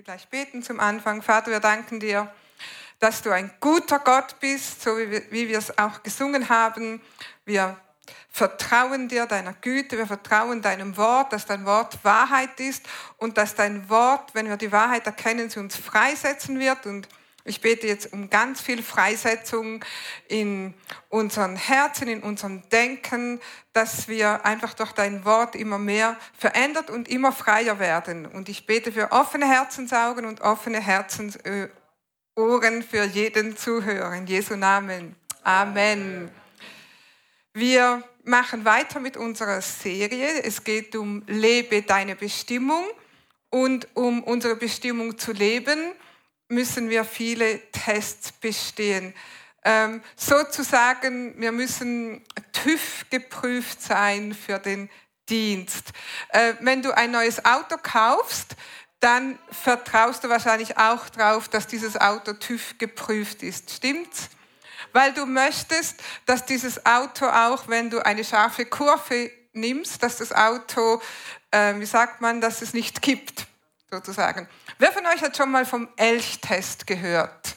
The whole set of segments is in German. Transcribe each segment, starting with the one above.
wir gleich beten zum Anfang. Vater, wir danken dir, dass du ein guter Gott bist, so wie wir, es auch gesungen haben. Wir vertrauen dir, deiner Güte, wir vertrauen deinem Wort, dass dein Wort Wahrheit ist und dass dein Wort, wenn wir die Wahrheit erkennen, sie uns freisetzen wird und ich bete jetzt um ganz viel Freisetzung in unseren Herzen, in unserem Denken, dass wir einfach durch dein Wort immer mehr verändert und immer freier werden. Und ich bete für offene Herzensaugen und offene Herzensohren für jeden Zuhörer. In Jesu Namen. Amen. Wir machen weiter mit unserer Serie. Es geht um Lebe deine Bestimmung und um unsere Bestimmung zu leben müssen wir viele Tests bestehen. Ähm, sozusagen, wir müssen TÜV geprüft sein für den Dienst. Äh, wenn du ein neues Auto kaufst, dann vertraust du wahrscheinlich auch darauf, dass dieses Auto TÜV geprüft ist. Stimmt's? Weil du möchtest, dass dieses Auto auch, wenn du eine scharfe Kurve nimmst, dass das Auto, äh, wie sagt man, dass es nicht kippt, sozusagen. Wer von euch hat schon mal vom Elchtest gehört?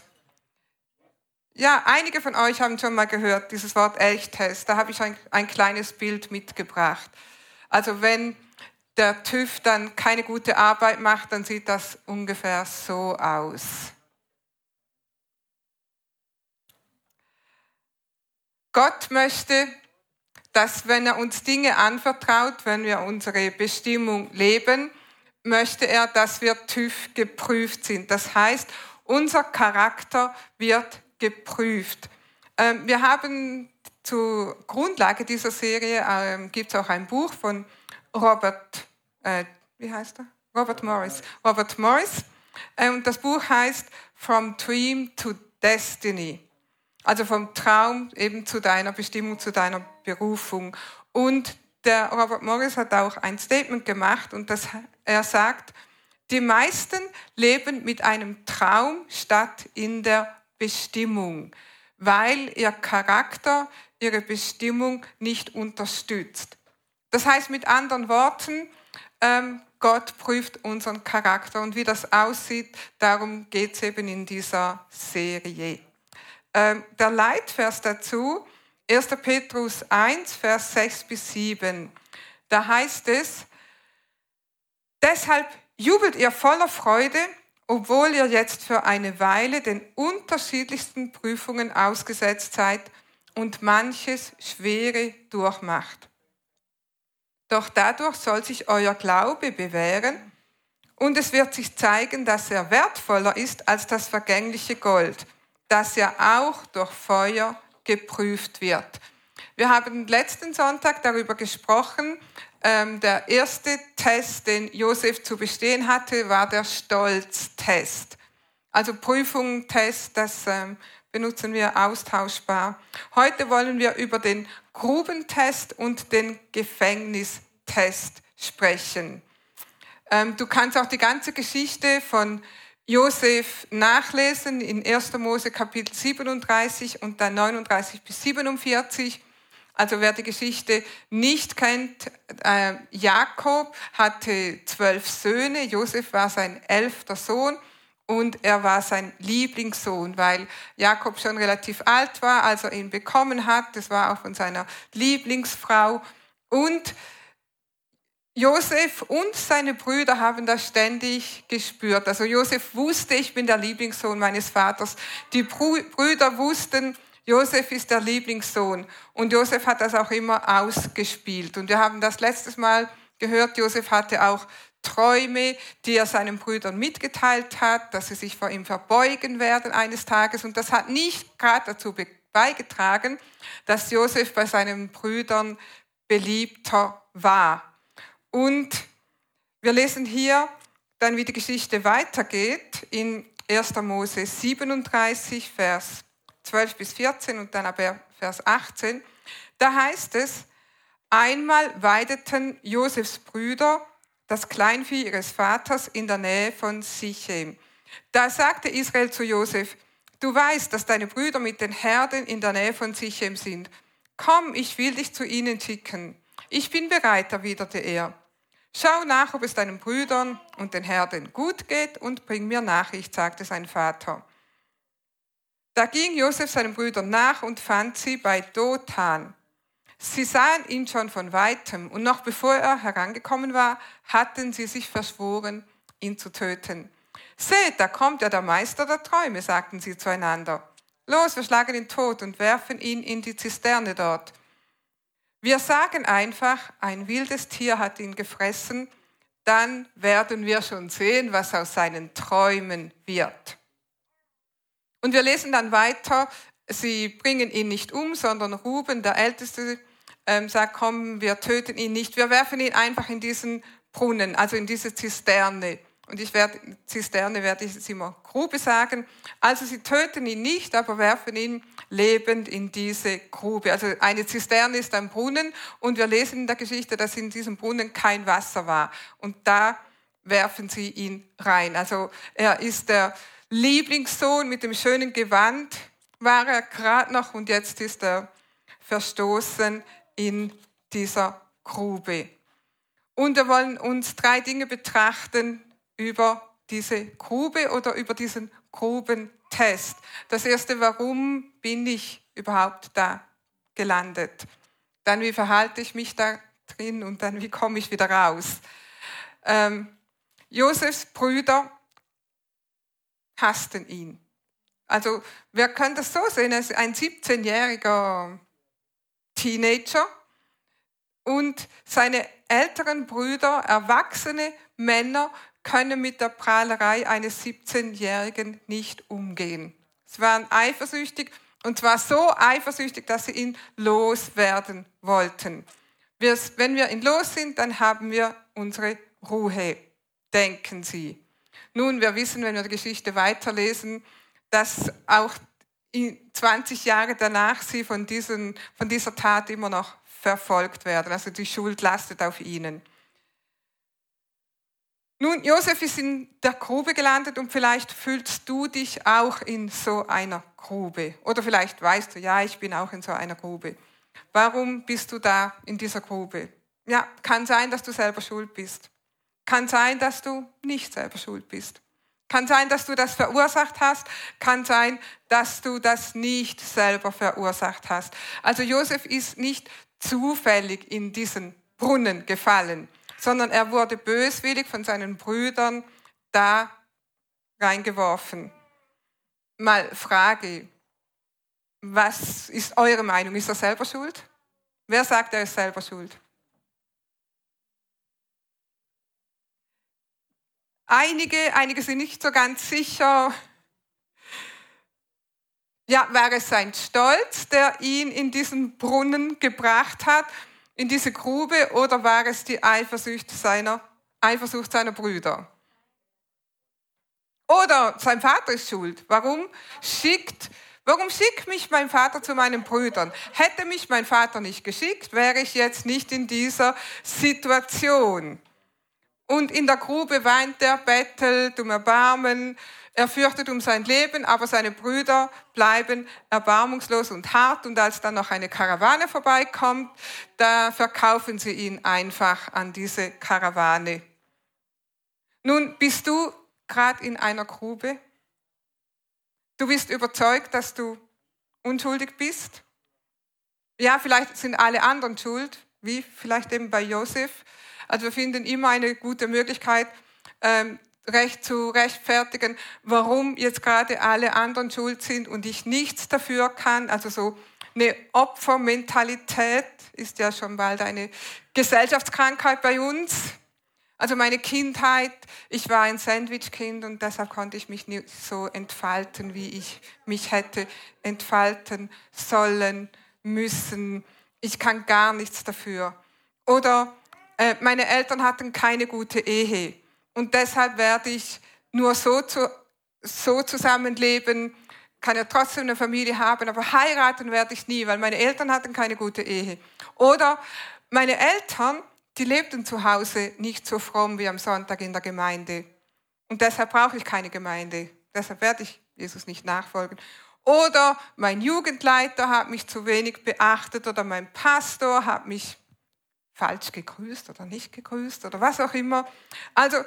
Ja, einige von euch haben schon mal gehört, dieses Wort Elchtest. Da habe ich ein, ein kleines Bild mitgebracht. Also wenn der TÜV dann keine gute Arbeit macht, dann sieht das ungefähr so aus. Gott möchte, dass wenn er uns Dinge anvertraut, wenn wir unsere Bestimmung leben, möchte er, dass wir TÜV geprüft sind. Das heißt, unser Charakter wird geprüft. Ähm, wir haben zur Grundlage dieser Serie ähm, gibt es auch ein Buch von Robert, äh, wie heißt er? Robert Morris. Robert Morris. Äh, und das Buch heißt From Dream to Destiny. Also vom Traum eben zu deiner Bestimmung, zu deiner Berufung. Und der Robert Morris hat auch ein Statement gemacht und das, er sagt, die meisten leben mit einem Traum statt in der Bestimmung, weil ihr Charakter ihre Bestimmung nicht unterstützt. Das heißt mit anderen Worten, ähm, Gott prüft unseren Charakter und wie das aussieht, darum geht es eben in dieser Serie. Ähm, der Leitvers dazu 1. Petrus 1, Vers 6 bis 7. Da heißt es, deshalb jubelt ihr voller Freude, obwohl ihr jetzt für eine Weile den unterschiedlichsten Prüfungen ausgesetzt seid und manches Schwere durchmacht. Doch dadurch soll sich euer Glaube bewähren und es wird sich zeigen, dass er wertvoller ist als das vergängliche Gold, das ja auch durch Feuer geprüft wird. Wir haben letzten Sonntag darüber gesprochen. Ähm, der erste Test, den Josef zu bestehen hatte, war der Stolztest. Also Prüfung, Test, das ähm, benutzen wir austauschbar. Heute wollen wir über den Grubentest und den Gefängnistest sprechen. Ähm, du kannst auch die ganze Geschichte von Josef nachlesen in 1. Mose Kapitel 37 und dann 39 bis 47. Also wer die Geschichte nicht kennt, äh, Jakob hatte zwölf Söhne, Josef war sein elfter Sohn und er war sein Lieblingssohn, weil Jakob schon relativ alt war, als er ihn bekommen hat. Das war auch von seiner Lieblingsfrau. Und Josef und seine Brüder haben das ständig gespürt. Also Josef wusste, ich bin der Lieblingssohn meines Vaters. Die Brüder wussten, Josef ist der Lieblingssohn. Und Josef hat das auch immer ausgespielt. Und wir haben das letztes Mal gehört, Josef hatte auch Träume, die er seinen Brüdern mitgeteilt hat, dass sie sich vor ihm verbeugen werden eines Tages. Und das hat nicht gerade dazu beigetragen, dass Josef bei seinen Brüdern beliebter war. Und wir lesen hier dann, wie die Geschichte weitergeht in 1. Mose 37, Vers 12 bis 14 und dann aber Vers 18. Da heißt es, einmal weideten Josefs Brüder das Kleinvieh ihres Vaters in der Nähe von Sichem. Da sagte Israel zu Josef, du weißt, dass deine Brüder mit den Herden in der Nähe von Sichem sind. Komm, ich will dich zu ihnen schicken. Ich bin bereit, erwiderte er. Schau nach, ob es deinen Brüdern und den Herden gut geht und bring mir Nachricht, sagte sein Vater. Da ging Josef seinen Brüdern nach und fand sie bei Dothan. Sie sahen ihn schon von weitem und noch bevor er herangekommen war, hatten sie sich verschworen, ihn zu töten. Seht, da kommt ja der Meister der Träume, sagten sie zueinander. Los, wir schlagen ihn tot und werfen ihn in die Zisterne dort. Wir sagen einfach, ein wildes Tier hat ihn gefressen, dann werden wir schon sehen, was aus seinen Träumen wird. Und wir lesen dann weiter, sie bringen ihn nicht um, sondern Ruben, der Älteste, ähm, sagt, komm, wir töten ihn nicht, wir werfen ihn einfach in diesen Brunnen, also in diese Zisterne. Und ich werde, Zisterne werde ich jetzt immer Grube sagen. Also sie töten ihn nicht, aber werfen ihn lebend in diese Grube. Also eine Zisterne ist ein Brunnen und wir lesen in der Geschichte, dass in diesem Brunnen kein Wasser war. Und da werfen sie ihn rein. Also er ist der Lieblingssohn mit dem schönen Gewand, war er gerade noch und jetzt ist er verstoßen in dieser Grube. Und wir wollen uns drei Dinge betrachten über diese Grube oder über diesen Grubentest. Das erste, warum bin ich überhaupt da gelandet? Dann, wie verhalte ich mich da drin und dann, wie komme ich wieder raus? Ähm, Josefs Brüder hassten ihn. Also wir können das so sehen, ist ein 17-jähriger Teenager und seine älteren Brüder, erwachsene Männer, können mit der Prahlerei eines 17-Jährigen nicht umgehen. Sie waren eifersüchtig und zwar so eifersüchtig, dass sie ihn loswerden wollten. wenn wir ihn los sind, dann haben wir unsere Ruhe, denken sie. Nun, wir wissen, wenn wir die Geschichte weiterlesen, dass auch 20 Jahre danach sie von, diesen, von dieser Tat immer noch verfolgt werden. Also die Schuld lastet auf ihnen. Nun, Josef ist in der Grube gelandet und vielleicht fühlst du dich auch in so einer Grube. Oder vielleicht weißt du, ja, ich bin auch in so einer Grube. Warum bist du da in dieser Grube? Ja, kann sein, dass du selber schuld bist. Kann sein, dass du nicht selber schuld bist. Kann sein, dass du das verursacht hast. Kann sein, dass du das nicht selber verursacht hast. Also Josef ist nicht zufällig in diesen Brunnen gefallen sondern er wurde böswillig von seinen Brüdern da reingeworfen. Mal Frage, was ist eure Meinung? Ist er selber schuld? Wer sagt, er ist selber schuld? Einige, einige sind nicht so ganz sicher. Ja, wäre es sein Stolz, der ihn in diesen Brunnen gebracht hat? In diese Grube oder war es die Eifersucht seiner, Eifersucht seiner Brüder? Oder sein Vater ist schuld. Warum schickt, warum schickt mich mein Vater zu meinen Brüdern? Hätte mich mein Vater nicht geschickt, wäre ich jetzt nicht in dieser Situation. Und in der Grube weint er, bettelt um Erbarmen, er fürchtet um sein Leben, aber seine Brüder bleiben erbarmungslos und hart. Und als dann noch eine Karawane vorbeikommt, da verkaufen sie ihn einfach an diese Karawane. Nun bist du gerade in einer Grube. Du bist überzeugt, dass du unschuldig bist. Ja, vielleicht sind alle anderen schuld, wie vielleicht eben bei Josef. Also wir finden immer eine gute Möglichkeit, ähm, recht zu rechtfertigen, warum jetzt gerade alle anderen schuld sind und ich nichts dafür kann. Also so eine Opfermentalität ist ja schon bald eine Gesellschaftskrankheit bei uns. Also meine Kindheit, ich war ein Sandwich-Kind und deshalb konnte ich mich nicht so entfalten, wie ich mich hätte entfalten sollen, müssen. Ich kann gar nichts dafür. Oder äh, meine Eltern hatten keine gute Ehe und deshalb werde ich nur so, zu, so zusammenleben, kann ja trotzdem eine Familie haben, aber heiraten werde ich nie, weil meine Eltern hatten keine gute Ehe. Oder meine Eltern, die lebten zu Hause nicht so fromm wie am Sonntag in der Gemeinde. Und deshalb brauche ich keine Gemeinde. Deshalb werde ich Jesus nicht nachfolgen. Oder mein Jugendleiter hat mich zu wenig beachtet oder mein Pastor hat mich falsch gegrüßt oder nicht gegrüßt oder was auch immer. Also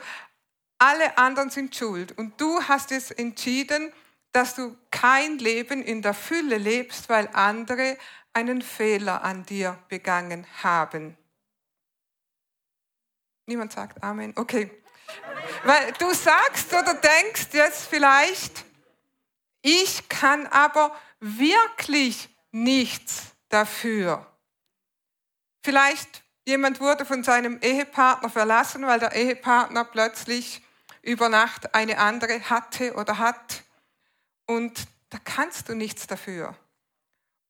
alle anderen sind schuld und du hast es entschieden, dass du kein Leben in der Fülle lebst, weil andere einen Fehler an dir begangen haben. Niemand sagt Amen. Okay. Weil du sagst oder denkst jetzt vielleicht, ich kann aber wirklich nichts dafür. Vielleicht jemand wurde von seinem Ehepartner verlassen, weil der Ehepartner plötzlich über Nacht eine andere hatte oder hat. Und da kannst du nichts dafür.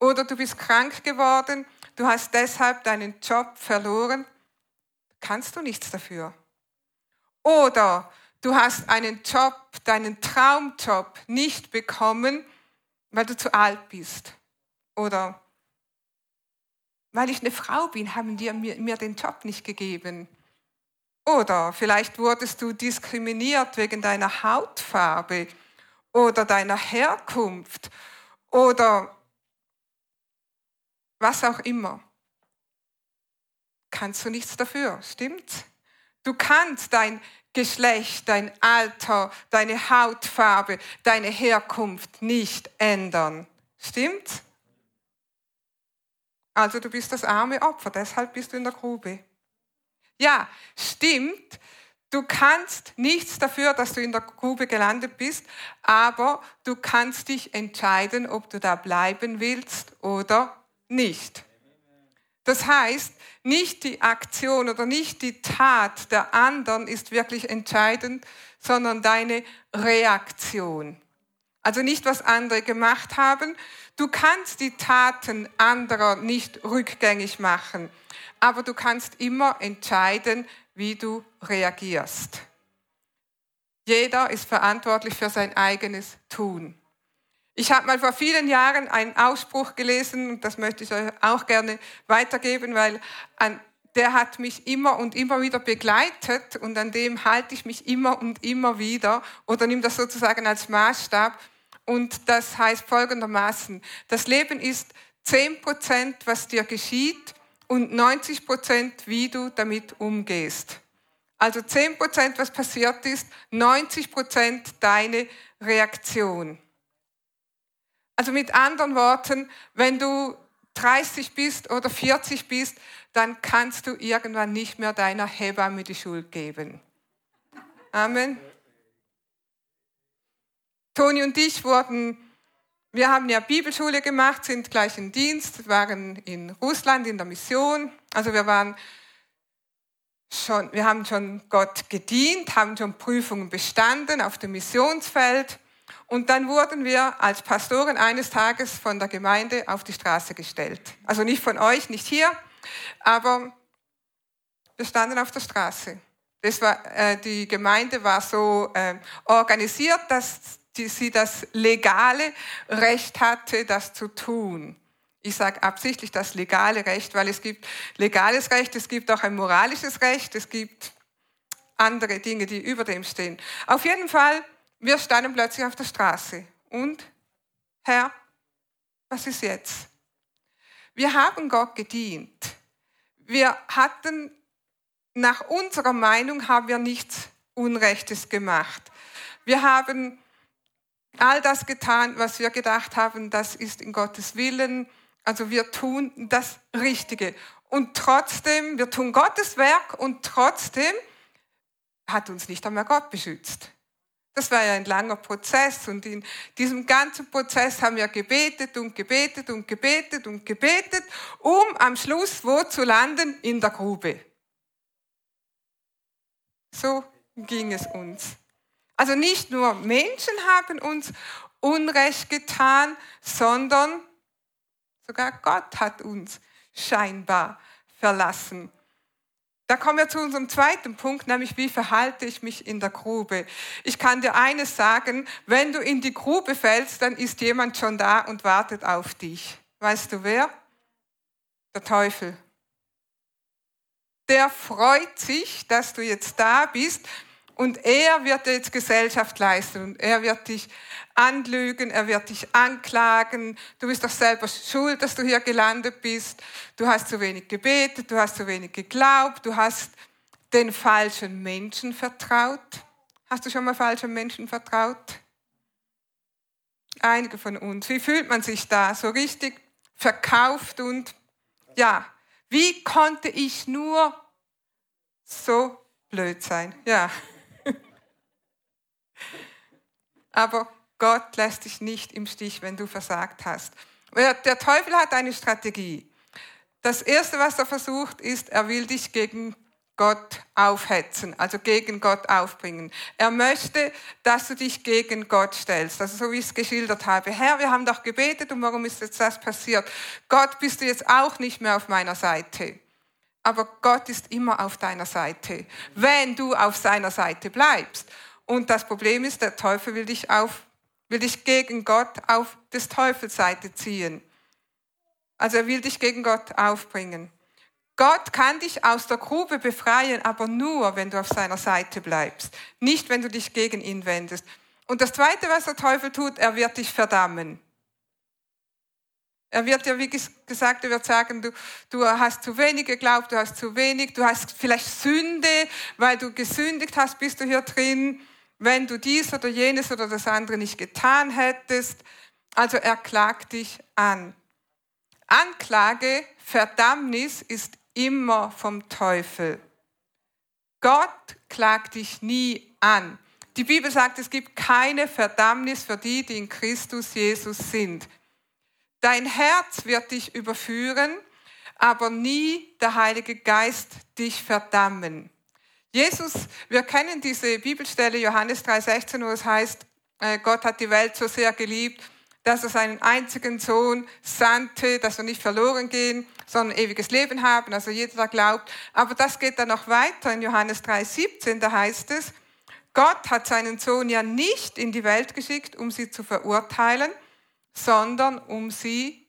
Oder du bist krank geworden, du hast deshalb deinen Job verloren, kannst du nichts dafür. Oder du hast einen Job, deinen Traumjob nicht bekommen, weil du zu alt bist. Oder weil ich eine Frau bin, haben die mir, mir den Job nicht gegeben. Oder vielleicht wurdest du diskriminiert wegen deiner Hautfarbe oder deiner Herkunft oder was auch immer. Kannst du nichts dafür, stimmt's? Du kannst dein Geschlecht, dein Alter, deine Hautfarbe, deine Herkunft nicht ändern. Stimmt's? Also du bist das arme Opfer, deshalb bist du in der Grube. Ja, stimmt. Du kannst nichts dafür, dass du in der Grube gelandet bist, aber du kannst dich entscheiden, ob du da bleiben willst oder nicht. Das heißt, nicht die Aktion oder nicht die Tat der anderen ist wirklich entscheidend, sondern deine Reaktion. Also nicht, was andere gemacht haben. Du kannst die Taten anderer nicht rückgängig machen, aber du kannst immer entscheiden, wie du reagierst. Jeder ist verantwortlich für sein eigenes Tun. Ich habe mal vor vielen Jahren einen Ausspruch gelesen und das möchte ich euch auch gerne weitergeben, weil an, der hat mich immer und immer wieder begleitet und an dem halte ich mich immer und immer wieder oder nimm das sozusagen als Maßstab. Und das heißt folgendermaßen, das Leben ist 10 Prozent, was dir geschieht und 90 Prozent, wie du damit umgehst. Also 10 Prozent, was passiert ist, 90 Prozent deine Reaktion. Also mit anderen Worten, wenn du 30 bist oder 40 bist, dann kannst du irgendwann nicht mehr deiner Hebamme die Schuld geben. Amen. Toni und ich wurden, wir haben ja Bibelschule gemacht, sind gleich im Dienst, waren in Russland in der Mission. Also wir waren schon, wir haben schon Gott gedient, haben schon Prüfungen bestanden auf dem Missionsfeld. Und dann wurden wir als Pastoren eines Tages von der Gemeinde auf die Straße gestellt. Also nicht von euch, nicht hier, aber wir standen auf der Straße. War, äh, die Gemeinde war so äh, organisiert, dass die, sie das legale Recht hatte, das zu tun. Ich sage absichtlich das legale Recht, weil es gibt legales Recht, es gibt auch ein moralisches Recht, es gibt andere Dinge, die über dem stehen. Auf jeden Fall, wir standen plötzlich auf der Straße. Und, Herr, was ist jetzt? Wir haben Gott gedient. Wir hatten, nach unserer Meinung, haben wir nichts Unrechtes gemacht. Wir haben all das getan, was wir gedacht haben, das ist in Gottes Willen. Also wir tun das Richtige. Und trotzdem, wir tun Gottes Werk und trotzdem hat uns nicht einmal Gott beschützt. Das war ja ein langer Prozess und in diesem ganzen Prozess haben wir gebetet und gebetet und gebetet und gebetet, um am Schluss wo zu landen? In der Grube. So ging es uns. Also nicht nur Menschen haben uns Unrecht getan, sondern sogar Gott hat uns scheinbar verlassen. Da kommen wir zu unserem zweiten Punkt, nämlich wie verhalte ich mich in der Grube. Ich kann dir eines sagen, wenn du in die Grube fällst, dann ist jemand schon da und wartet auf dich. Weißt du wer? Der Teufel. Der freut sich, dass du jetzt da bist Und er wird jetzt Gesellschaft leisten und er wird dich anlügen, er wird dich anklagen. Du bist doch selber schuld, dass du hier gelandet bist. Du hast zu wenig gebetet, du hast zu wenig geglaubt, du hast den falschen Menschen vertraut. Hast du schon mal falschen Menschen vertraut? Einige von uns. Wie fühlt man sich da? So richtig verkauft und ja, wie konnte ich nur so blöd sein? Ja. Aber Gott lässt dich nicht im Stich, wenn du versagt hast. Der Teufel hat eine Strategie. Das Erste, was er versucht, ist, er will dich gegen Gott aufhetzen, also gegen Gott aufbringen. Er möchte, dass du dich gegen Gott stellst. Also so wie ich es geschildert habe. Herr, wir haben doch gebetet und warum ist jetzt das passiert? Gott, bist du jetzt auch nicht mehr auf meiner Seite? Aber Gott ist immer auf deiner Seite, wenn du auf seiner Seite bleibst. Und das Problem ist, der Teufel will dich auf, will dich gegen Gott auf des Teufels Seite ziehen. Also er will dich gegen Gott aufbringen. Gott kann dich aus der Grube befreien, aber nur, wenn du auf seiner Seite bleibst. Nicht, wenn du dich gegen ihn wendest. Und das Zweite, was der Teufel tut, er wird dich verdammen. Er wird ja, wie gesagt, er wird sagen, du, du hast zu wenig geglaubt, du hast zu wenig, du hast vielleicht Sünde, weil du gesündigt hast, bist du hier drin, wenn du dies oder jenes oder das andere nicht getan hättest. Also er klagt dich an. Anklage, Verdammnis ist immer vom Teufel. Gott klagt dich nie an. Die Bibel sagt, es gibt keine Verdammnis für die, die in Christus Jesus sind. Dein Herz wird dich überführen, aber nie der Heilige Geist dich verdammen. Jesus, wir kennen diese Bibelstelle Johannes 3:16, wo es heißt, äh, Gott hat die Welt so sehr geliebt, dass er seinen einzigen Sohn sandte, dass wir nicht verloren gehen, sondern ewiges Leben haben, also jeder, der glaubt. Aber das geht dann noch weiter in Johannes 3,17, da heißt es, Gott hat seinen Sohn ja nicht in die Welt geschickt, um sie zu verurteilen, sondern um sie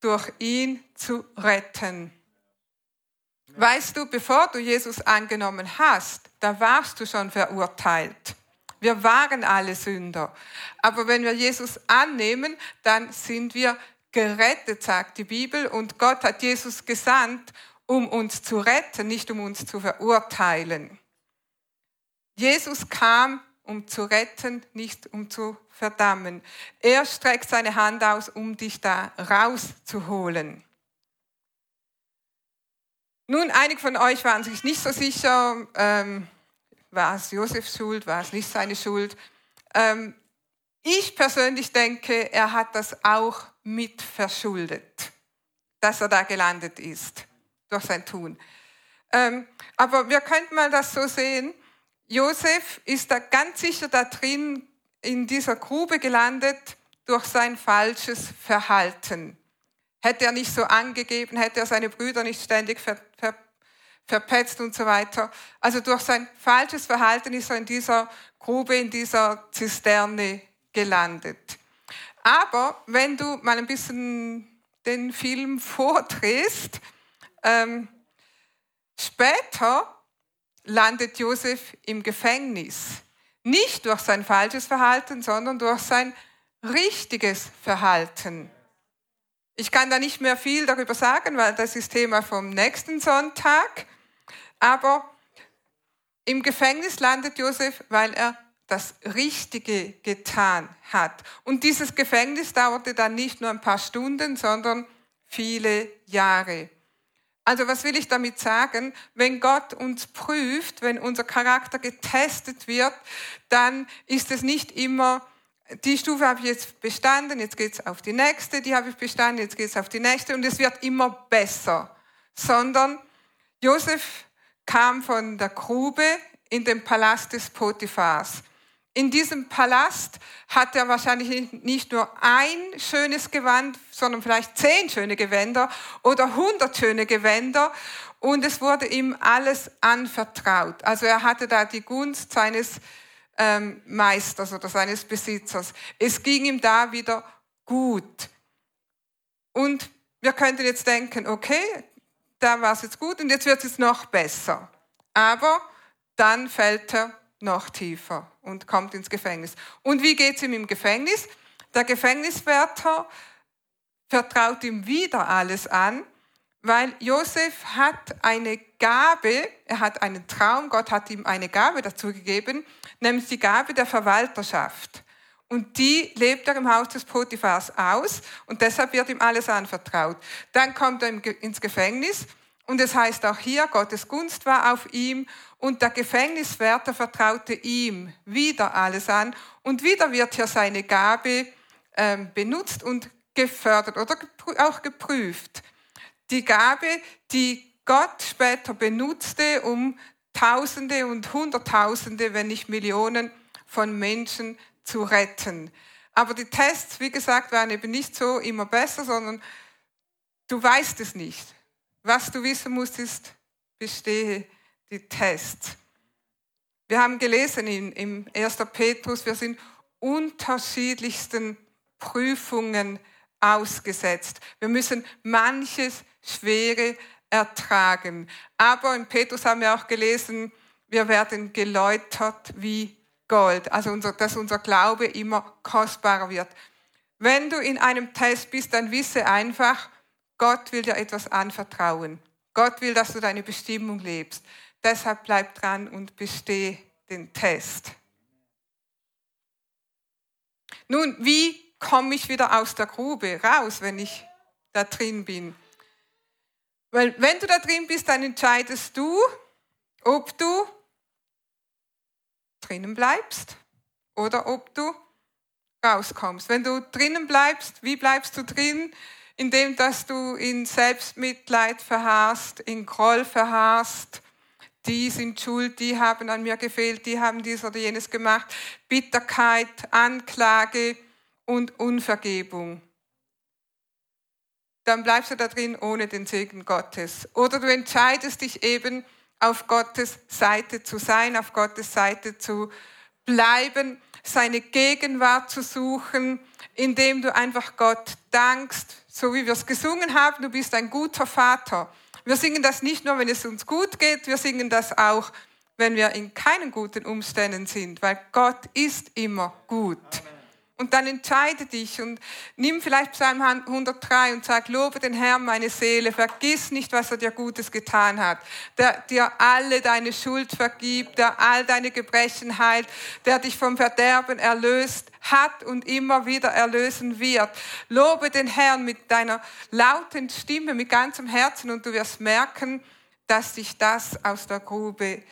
durch ihn zu retten. Weißt du, bevor du Jesus angenommen hast, da warst du schon verurteilt. Wir waren alle Sünder. Aber wenn wir Jesus annehmen, dann sind wir gerettet, sagt die Bibel. Und Gott hat Jesus gesandt, um uns zu retten, nicht um uns zu verurteilen. Jesus kam, um zu retten, nicht um zu verdammen. Er streckt seine Hand aus, um dich da rauszuholen. Nun, einige von euch waren sich nicht so sicher, ähm, war es Josefs Schuld, war es nicht seine Schuld. Ähm, ich persönlich denke, er hat das auch mit verschuldet, dass er da gelandet ist durch sein Tun. Ähm, aber wir könnten mal das so sehen. Josef ist da ganz sicher da drin in dieser Grube gelandet durch sein falsches Verhalten. Hätte er nicht so angegeben, hätte er seine Brüder nicht ständig ver, ver, verpetzt und so weiter. Also durch sein falsches Verhalten ist er in dieser Grube, in dieser Zisterne gelandet. Aber wenn du mal ein bisschen den Film vordrehst, ähm, später landet Josef im Gefängnis. Nicht durch sein falsches Verhalten, sondern durch sein richtiges Verhalten. Ich kann da nicht mehr viel darüber sagen, weil das ist Thema vom nächsten Sonntag. Aber im Gefängnis landet Josef, weil er das Richtige getan hat. Und dieses Gefängnis dauerte dann nicht nur ein paar Stunden, sondern viele Jahre. Also was will ich damit sagen? Wenn Gott uns prüft, wenn unser Charakter getestet wird, dann ist es nicht immer, die Stufe habe ich jetzt bestanden, jetzt geht es auf die nächste, die habe ich bestanden, jetzt geht es auf die nächste und es wird immer besser. Sondern Josef kam von der Grube in den Palast des Potiphars. In diesem Palast hat er wahrscheinlich nicht nur ein schönes Gewand, sondern vielleicht zehn schöne Gewänder oder hundert schöne Gewänder. Und es wurde ihm alles anvertraut. Also er hatte da die Gunst seines ähm, Meisters oder seines Besitzers. Es ging ihm da wieder gut. Und wir könnten jetzt denken, okay, da war es jetzt gut und jetzt wird es noch besser. Aber dann fällt er noch tiefer und kommt ins Gefängnis. Und wie geht es ihm im Gefängnis? Der Gefängniswärter vertraut ihm wieder alles an, weil Josef hat eine Gabe, er hat einen Traum, Gott hat ihm eine Gabe dazu gegeben, nämlich die Gabe der Verwalterschaft. Und die lebt er im Haus des Potiphars aus und deshalb wird ihm alles anvertraut. Dann kommt er ins Gefängnis und es heißt auch hier, Gottes Gunst war auf ihm und der Gefängniswärter vertraute ihm wieder alles an und wieder wird hier seine Gabe ähm, benutzt und gefördert oder auch geprüft. Die Gabe, die Gott später benutzte, um Tausende und Hunderttausende, wenn nicht Millionen von Menschen zu retten. Aber die Tests, wie gesagt, waren eben nicht so immer besser, sondern du weißt es nicht. Was du wissen musst, ist, bestehe die Tests. Wir haben gelesen in, im 1. Petrus, wir sind unterschiedlichsten Prüfungen ausgesetzt. Wir müssen manches Schwere ertragen. Aber in Petrus haben wir auch gelesen, wir werden geläutert wie Gold. Also unser, dass unser Glaube immer kostbarer wird. Wenn du in einem Test bist, dann wisse einfach, Gott will dir etwas anvertrauen. Gott will, dass du deine Bestimmung lebst. Deshalb bleib dran und besteh den Test. Nun, wie komme ich wieder aus der Grube raus, wenn ich da drin bin? Weil wenn du da drin bist, dann entscheidest du, ob du drinnen bleibst oder ob du rauskommst. Wenn du drinnen bleibst, wie bleibst du drin? Indem, dass du in Selbstmitleid verharrst, in Groll verharrst, die sind schuld, die haben an mir gefehlt, die haben dies oder jenes gemacht, Bitterkeit, Anklage und Unvergebung. Dann bleibst du da drin ohne den Segen Gottes. Oder du entscheidest dich eben, auf Gottes Seite zu sein, auf Gottes Seite zu bleiben, seine Gegenwart zu suchen, indem du einfach Gott dankst, so wie wir es gesungen haben, du bist ein guter Vater. Wir singen das nicht nur, wenn es uns gut geht, wir singen das auch, wenn wir in keinen guten Umständen sind, weil Gott ist immer gut. Amen. Und dann entscheide dich und nimm vielleicht Psalm 103 und sag, lobe den Herrn meine Seele, vergiss nicht, was er dir Gutes getan hat, der dir alle deine Schuld vergibt, der all deine Gebrechen heilt, der dich vom Verderben erlöst hat und immer wieder erlösen wird. Lobe den Herrn mit deiner lauten Stimme, mit ganzem Herzen und du wirst merken, dass dich das aus der Grube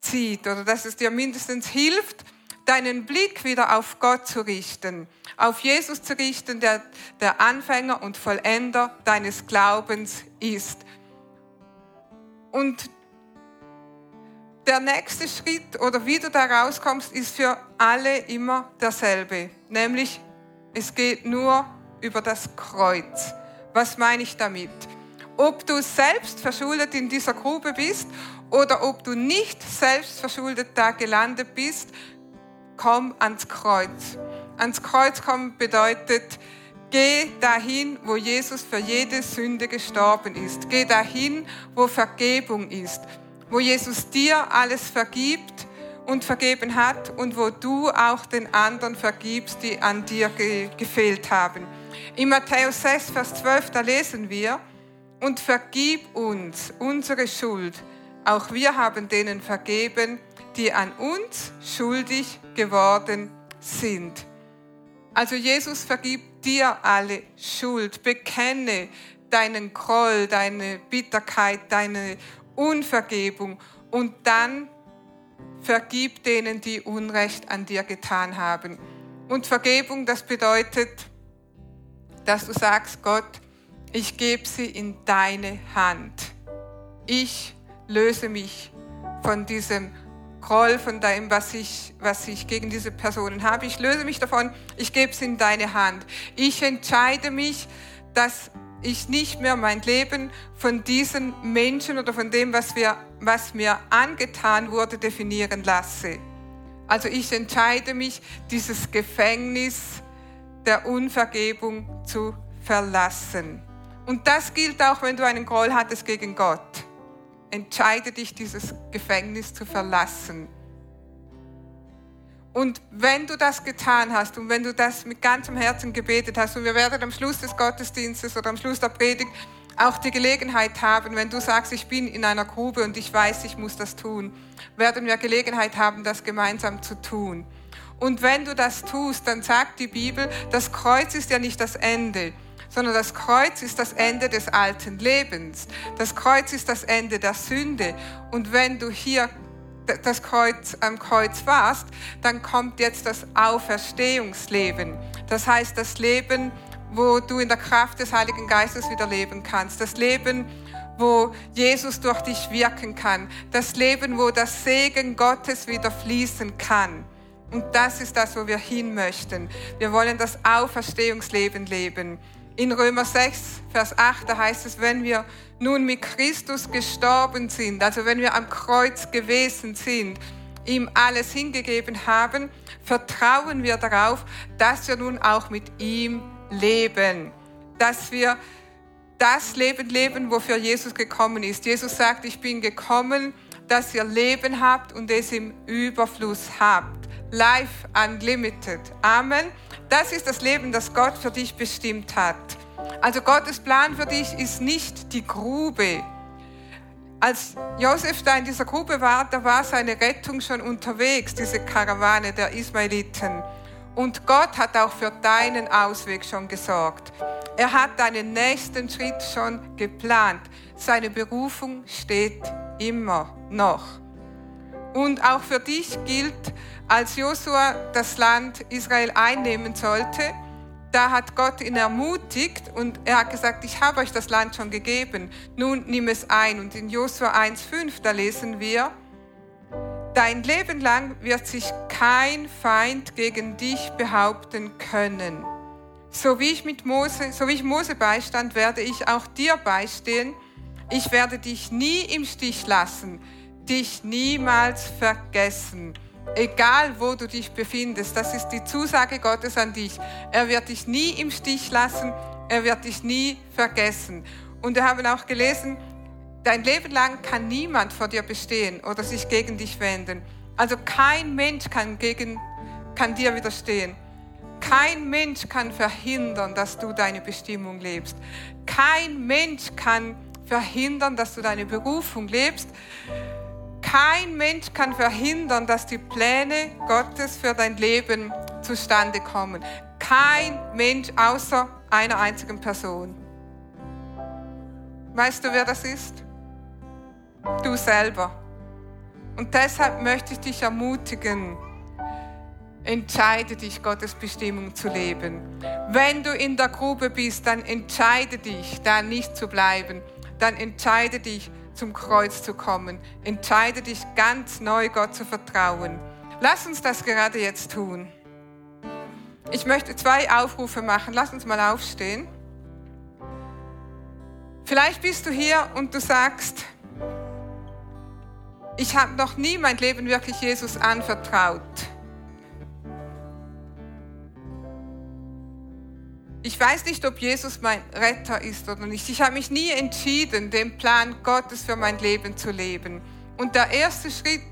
zieht oder dass es dir mindestens hilft, deinen Blick wieder auf Gott zu richten, auf Jesus zu richten, der der Anfänger und Vollender deines Glaubens ist. Und der nächste Schritt oder wie du da rauskommst, ist für alle immer derselbe, nämlich es geht nur über das Kreuz. Was meine ich damit? Ob du selbst verschuldet in dieser Grube bist oder ob du nicht selbst verschuldet da gelandet bist, komm ans Kreuz. Ans Kreuz kommen bedeutet, geh dahin, wo Jesus für jede Sünde gestorben ist. Geh dahin, wo Vergebung ist, wo Jesus dir alles vergibt und vergeben hat und wo du auch den anderen vergibst, die an dir ge gefehlt haben. In Matthäus 6, Vers 12, da lesen wir, und vergib uns unsere Schuld. Auch wir haben denen vergeben, die an uns schuldig geworden sind. Also Jesus vergibt dir alle Schuld. Bekenne deinen Groll, deine Bitterkeit, deine Unvergebung und dann vergib denen, die Unrecht an dir getan haben. Und Vergebung, das bedeutet, dass du sagst, Gott, ich gebe sie in deine Hand. Ich löse mich von diesem Groll von dem, was ich, was ich gegen diese Personen habe. Ich löse mich davon, ich gebe es in deine Hand. Ich entscheide mich, dass ich nicht mehr mein Leben von diesen Menschen oder von dem, was, wir, was mir angetan wurde, definieren lasse. Also ich entscheide mich, dieses Gefängnis der Unvergebung zu verlassen. Und das gilt auch, wenn du einen Groll hattest gegen Gott. Entscheide dich, dieses Gefängnis zu verlassen. Und wenn du das getan hast und wenn du das mit ganzem Herzen gebetet hast, und wir werden am Schluss des Gottesdienstes oder am Schluss der Predigt auch die Gelegenheit haben, wenn du sagst, ich bin in einer Grube und ich weiß, ich muss das tun, werden wir Gelegenheit haben, das gemeinsam zu tun. Und wenn du das tust, dann sagt die Bibel, das Kreuz ist ja nicht das Ende, sondern das Kreuz ist das Ende des alten Lebens. Das Kreuz ist das Ende der Sünde. Und wenn du hier das Kreuz am Kreuz warst, dann kommt jetzt das Auferstehungsleben. Das heißt, das Leben, wo du in der Kraft des Heiligen Geistes wieder leben kannst. Das Leben, wo Jesus durch dich wirken kann. Das Leben, wo das Segen Gottes wieder fließen kann. Und das ist das, wo wir hin möchten. Wir wollen das Auferstehungsleben leben. In Römer 6, Vers 8, da heißt es, wenn wir nun mit Christus gestorben sind, also wenn wir am Kreuz gewesen sind, ihm alles hingegeben haben, vertrauen wir darauf, dass wir nun auch mit ihm leben, dass wir das Leben leben, wofür Jesus gekommen ist. Jesus sagt, ich bin gekommen, dass ihr Leben habt und es im Überfluss habt. Life Unlimited. Amen. Das ist das Leben, das Gott für dich bestimmt hat. Also Gottes Plan für dich ist nicht die Grube. Als Josef da in dieser Grube war, da war seine Rettung schon unterwegs, diese Karawane der Ismaeliten. Und Gott hat auch für deinen Ausweg schon gesorgt. Er hat deinen nächsten Schritt schon geplant. Seine Berufung steht immer noch. Und auch für dich gilt, als Josua das Land Israel einnehmen sollte, da hat Gott ihn ermutigt und er hat gesagt, ich habe euch das Land schon gegeben, nun nimm es ein. Und in Josua 1,5, da lesen wir, dein Leben lang wird sich kein Feind gegen dich behaupten können. So wie ich mit Mose, so wie ich Mose beistand, werde ich auch dir beistehen. Ich werde dich nie im Stich lassen, dich niemals vergessen egal wo du dich befindest. Das ist die Zusage Gottes an dich. Er wird dich nie im Stich lassen, er wird dich nie vergessen. Und wir haben auch gelesen, dein Leben lang kann niemand vor dir bestehen oder sich gegen dich wenden. Also kein Mensch kann, gegen, kann dir widerstehen. Kein Mensch kann verhindern, dass du deine Bestimmung lebst. Kein Mensch kann verhindern, dass du deine Berufung lebst. Kein Mensch kann verhindern, dass die Pläne Gottes für dein Leben zustande kommen. Kein Mensch außer einer einzigen Person. Weißt du, wer das ist? Du selber. Und deshalb möchte ich dich ermutigen, entscheide dich, Gottes Bestimmung zu leben. Wenn du in der Grube bist, dann entscheide dich, da nicht zu bleiben. Dann entscheide dich, zum Kreuz zu kommen. Entscheide dich ganz neu, Gott zu vertrauen. Lass uns das gerade jetzt tun. Ich möchte zwei Aufrufe machen. Lass uns mal aufstehen. Vielleicht bist du hier und du sagst, ich habe noch nie mein Leben wirklich Jesus anvertraut. Ich weiß nicht, ob Jesus mein Retter ist oder nicht. Ich habe mich nie entschieden, den Plan Gottes für mein Leben zu leben. Und der erste Schritt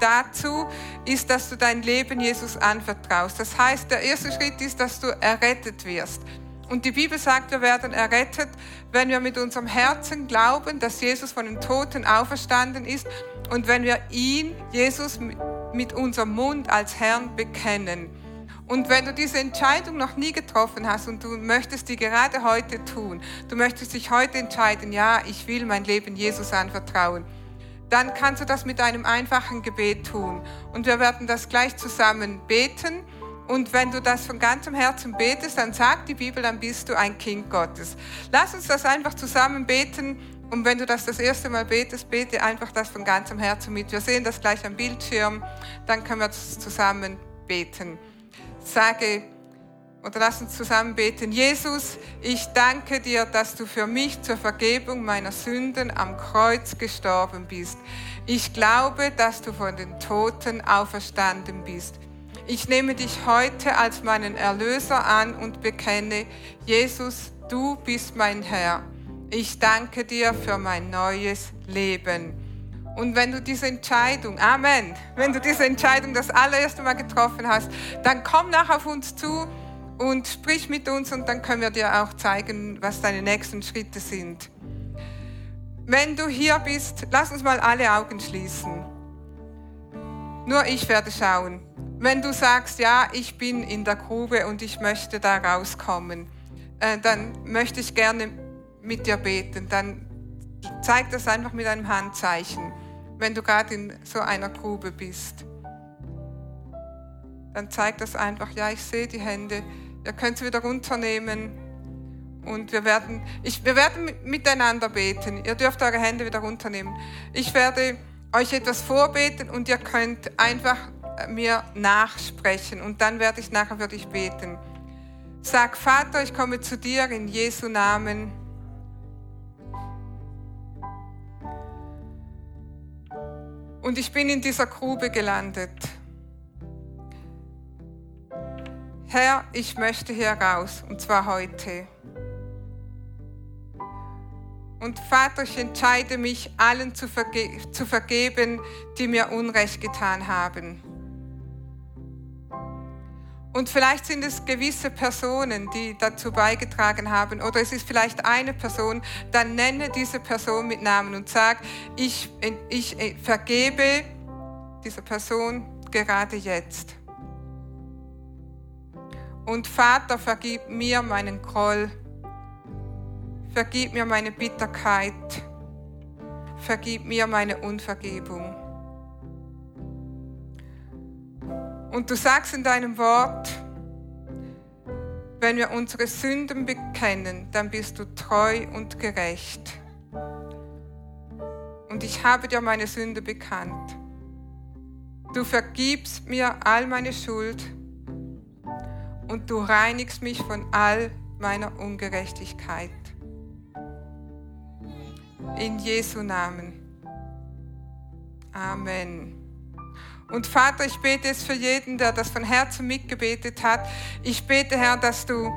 dazu ist, dass du dein Leben Jesus anvertraust. Das heißt, der erste Schritt ist, dass du errettet wirst. Und die Bibel sagt, wir werden errettet, wenn wir mit unserem Herzen glauben, dass Jesus von den Toten auferstanden ist und wenn wir ihn, Jesus, mit unserem Mund als Herrn bekennen. Und wenn du diese Entscheidung noch nie getroffen hast und du möchtest die gerade heute tun, du möchtest dich heute entscheiden, ja, ich will mein Leben Jesus anvertrauen, dann kannst du das mit einem einfachen Gebet tun. Und wir werden das gleich zusammen beten. Und wenn du das von ganzem Herzen betest, dann sagt die Bibel, dann bist du ein Kind Gottes. Lass uns das einfach zusammen beten. Und wenn du das das erste Mal betest, bete einfach das von ganzem Herzen mit. Wir sehen das gleich am Bildschirm. Dann können wir zusammen beten sage oder lass uns zusammen beten. Jesus, ich danke dir, dass du für mich zur Vergebung meiner Sünden am Kreuz gestorben bist. Ich glaube, dass du von den Toten auferstanden bist. Ich nehme dich heute als meinen Erlöser an und bekenne, Jesus, du bist mein Herr. Ich danke dir für mein neues Leben. Und wenn du diese Entscheidung, Amen, wenn du diese Entscheidung das allererste Mal getroffen hast, dann komm nach auf uns zu und sprich mit uns und dann können wir dir auch zeigen, was deine nächsten Schritte sind. Wenn du hier bist, lass uns mal alle Augen schließen. Nur ich werde schauen. Wenn du sagst, ja, ich bin in der Grube und ich möchte da rauskommen, äh, dann möchte ich gerne mit dir beten. Dann zeig das einfach mit einem Handzeichen wenn du gerade in so einer Grube bist. Dann zeig das einfach, ja, ich sehe die Hände. Ihr könnt sie wieder runternehmen und wir werden, ich, wir werden miteinander beten. Ihr dürft eure Hände wieder runternehmen. Ich werde euch etwas vorbeten und ihr könnt einfach mir nachsprechen und dann werde ich nachher für dich beten. Sag, Vater, ich komme zu dir in Jesu Namen. Und ich bin in dieser Grube gelandet. Herr, ich möchte hier raus, und zwar heute. Und Vater, ich entscheide mich, allen zu, verge zu vergeben, die mir Unrecht getan haben. Und vielleicht sind es gewisse Personen, die dazu beigetragen haben, oder es ist vielleicht eine Person, dann nenne diese Person mit Namen und sag, ich, ich vergebe dieser Person gerade jetzt. Und Vater, vergib mir meinen Groll, vergib mir meine Bitterkeit, vergib mir meine Unvergebung. Und du sagst in deinem Wort, wenn wir unsere Sünden bekennen, dann bist du treu und gerecht. Und ich habe dir meine Sünde bekannt. Du vergibst mir all meine Schuld und du reinigst mich von all meiner Ungerechtigkeit. In Jesu Namen. Amen. Und Vater, ich bete es für jeden, der das von Herzen mitgebetet hat. Ich bete, Herr, dass du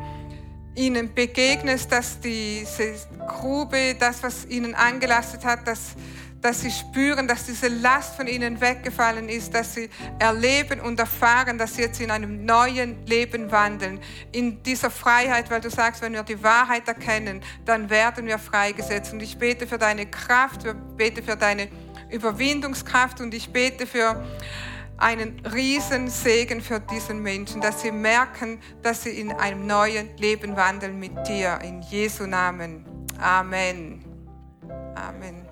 ihnen begegnest, dass diese Grube, das, was ihnen angelastet hat, dass, dass sie spüren, dass diese Last von ihnen weggefallen ist, dass sie erleben und erfahren, dass sie jetzt in einem neuen Leben wandeln, in dieser Freiheit, weil du sagst, wenn wir die Wahrheit erkennen, dann werden wir freigesetzt. Und ich bete für deine Kraft, ich bete für deine Überwindungskraft und ich bete für einen riesen Segen für diesen Menschen, dass sie merken, dass sie in einem neuen Leben wandeln mit dir. In Jesu Namen. Amen. Amen.